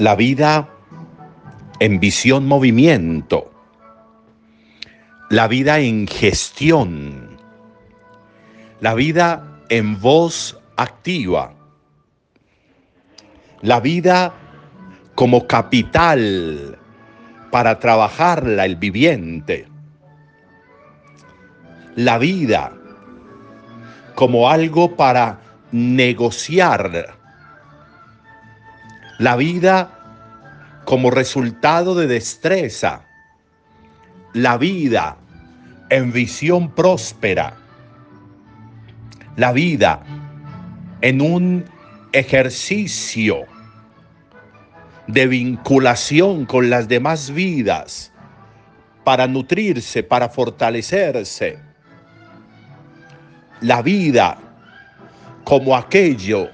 la vida en visión movimiento, la vida en gestión, la vida en voz activa, la vida como capital para trabajarla el viviente, la vida como algo para negociar la vida como resultado de destreza, la vida en visión próspera, la vida en un ejercicio de vinculación con las demás vidas para nutrirse, para fortalecerse. La vida como aquello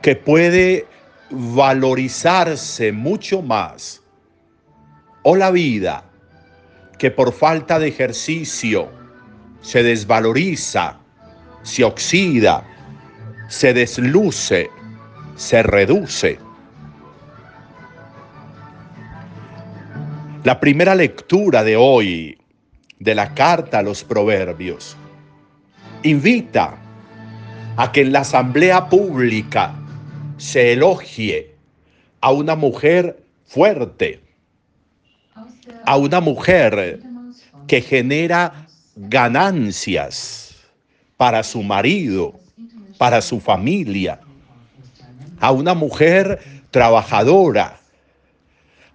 que puede valorizarse mucho más o la vida que por falta de ejercicio se desvaloriza, se oxida, se desluce, se reduce. La primera lectura de hoy de la carta a los proverbios invita a que en la asamblea pública se elogie a una mujer fuerte, a una mujer que genera ganancias para su marido, para su familia, a una mujer trabajadora,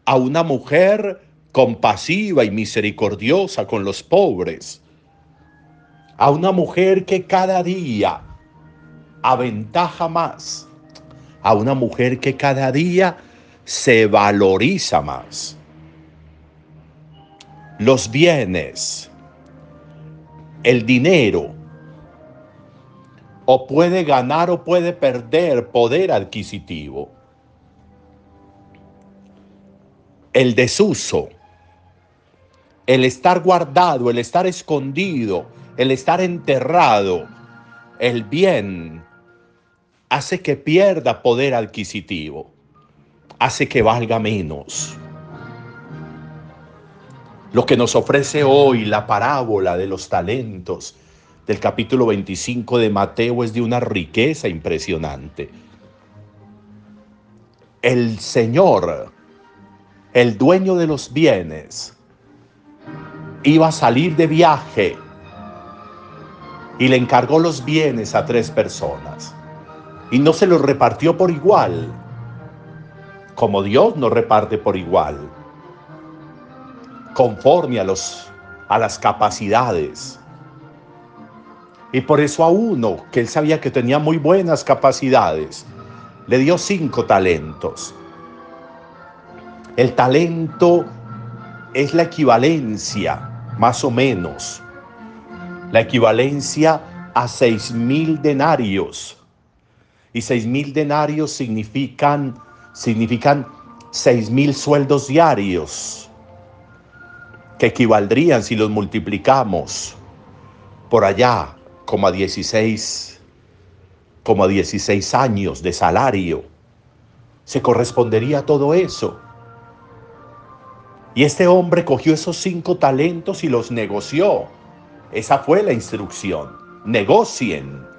a una mujer compasiva y misericordiosa con los pobres, a una mujer que cada día aventaja más a una mujer que cada día se valoriza más. Los bienes, el dinero, o puede ganar o puede perder poder adquisitivo. El desuso, el estar guardado, el estar escondido, el estar enterrado, el bien hace que pierda poder adquisitivo, hace que valga menos. Lo que nos ofrece hoy la parábola de los talentos del capítulo 25 de Mateo es de una riqueza impresionante. El Señor, el dueño de los bienes, iba a salir de viaje y le encargó los bienes a tres personas y no se los repartió por igual, como Dios no reparte por igual, conforme a, los, a las capacidades. Y por eso a uno, que él sabía que tenía muy buenas capacidades, le dio cinco talentos. El talento es la equivalencia, más o menos, la equivalencia a seis mil denarios y seis mil denarios significan, significan seis mil sueldos diarios, que equivaldrían si los multiplicamos por allá como a 16, como a 16 años de salario. Se correspondería a todo eso. Y este hombre cogió esos cinco talentos y los negoció. Esa fue la instrucción. Negocien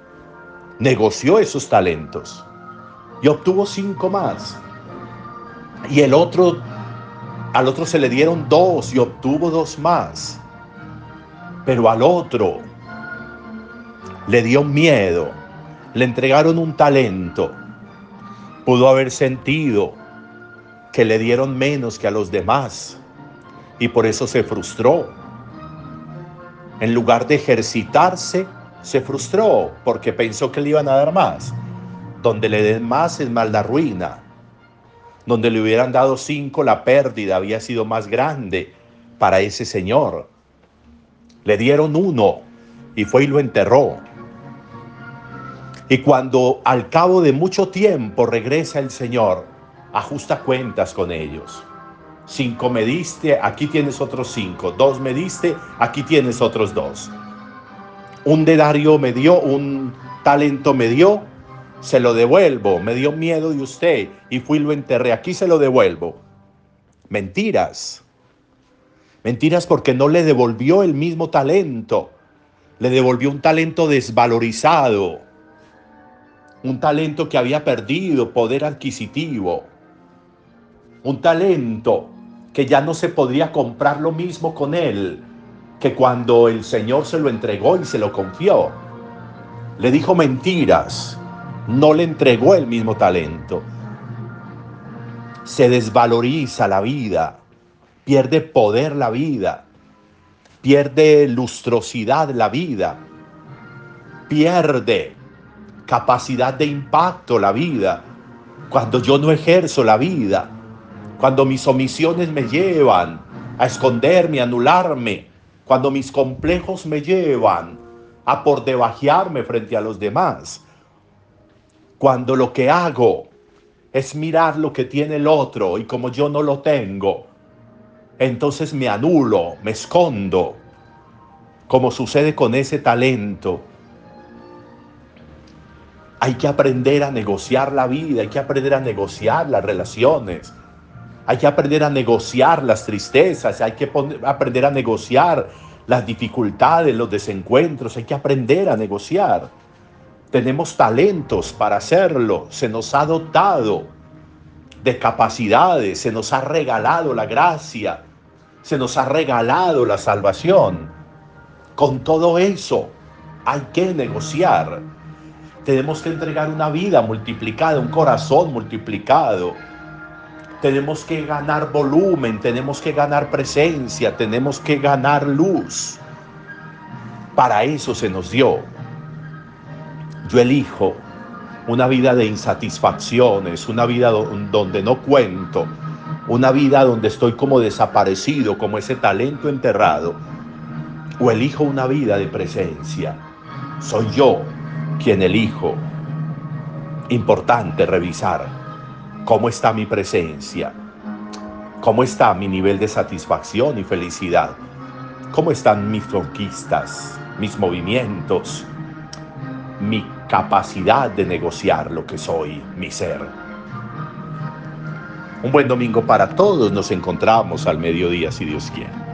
negoció esos talentos y obtuvo cinco más. Y el otro, al otro se le dieron dos y obtuvo dos más. Pero al otro le dio miedo, le entregaron un talento. Pudo haber sentido que le dieron menos que a los demás y por eso se frustró. En lugar de ejercitarse, se frustró porque pensó que le iban a dar más. Donde le den más es más la ruina. Donde le hubieran dado cinco, la pérdida había sido más grande para ese señor. Le dieron uno y fue y lo enterró. Y cuando al cabo de mucho tiempo regresa el Señor, ajusta cuentas con ellos. Cinco me diste, aquí tienes otros cinco. Dos me diste, aquí tienes otros dos un dedario me dio, un talento me dio, se lo devuelvo, me dio miedo de usted y fui y lo enterré, aquí se lo devuelvo. Mentiras. Mentiras porque no le devolvió el mismo talento, le devolvió un talento desvalorizado, un talento que había perdido poder adquisitivo, un talento que ya no se podría comprar lo mismo con él que cuando el Señor se lo entregó y se lo confió. Le dijo mentiras, no le entregó el mismo talento. Se desvaloriza la vida, pierde poder la vida, pierde lustrosidad la vida, pierde capacidad de impacto la vida, cuando yo no ejerzo la vida, cuando mis omisiones me llevan a esconderme, a anularme, cuando mis complejos me llevan a por debajearme frente a los demás, cuando lo que hago es mirar lo que tiene el otro y como yo no lo tengo, entonces me anulo, me escondo, como sucede con ese talento. Hay que aprender a negociar la vida, hay que aprender a negociar las relaciones, hay que aprender a negociar las tristezas, hay que aprender a negociar las dificultades, los desencuentros, hay que aprender a negociar. Tenemos talentos para hacerlo, se nos ha dotado de capacidades, se nos ha regalado la gracia, se nos ha regalado la salvación. Con todo eso hay que negociar. Tenemos que entregar una vida multiplicada, un corazón multiplicado. Tenemos que ganar volumen, tenemos que ganar presencia, tenemos que ganar luz. Para eso se nos dio yo elijo una vida de insatisfacciones, una vida donde no cuento, una vida donde estoy como desaparecido, como ese talento enterrado, o elijo una vida de presencia. Soy yo quien elijo. Importante revisar cómo está mi presencia, cómo está mi nivel de satisfacción y felicidad, cómo están mis conquistas, mis movimientos, mi capacidad de negociar lo que soy, mi ser. Un buen domingo para todos. Nos encontramos al mediodía si Dios quiere.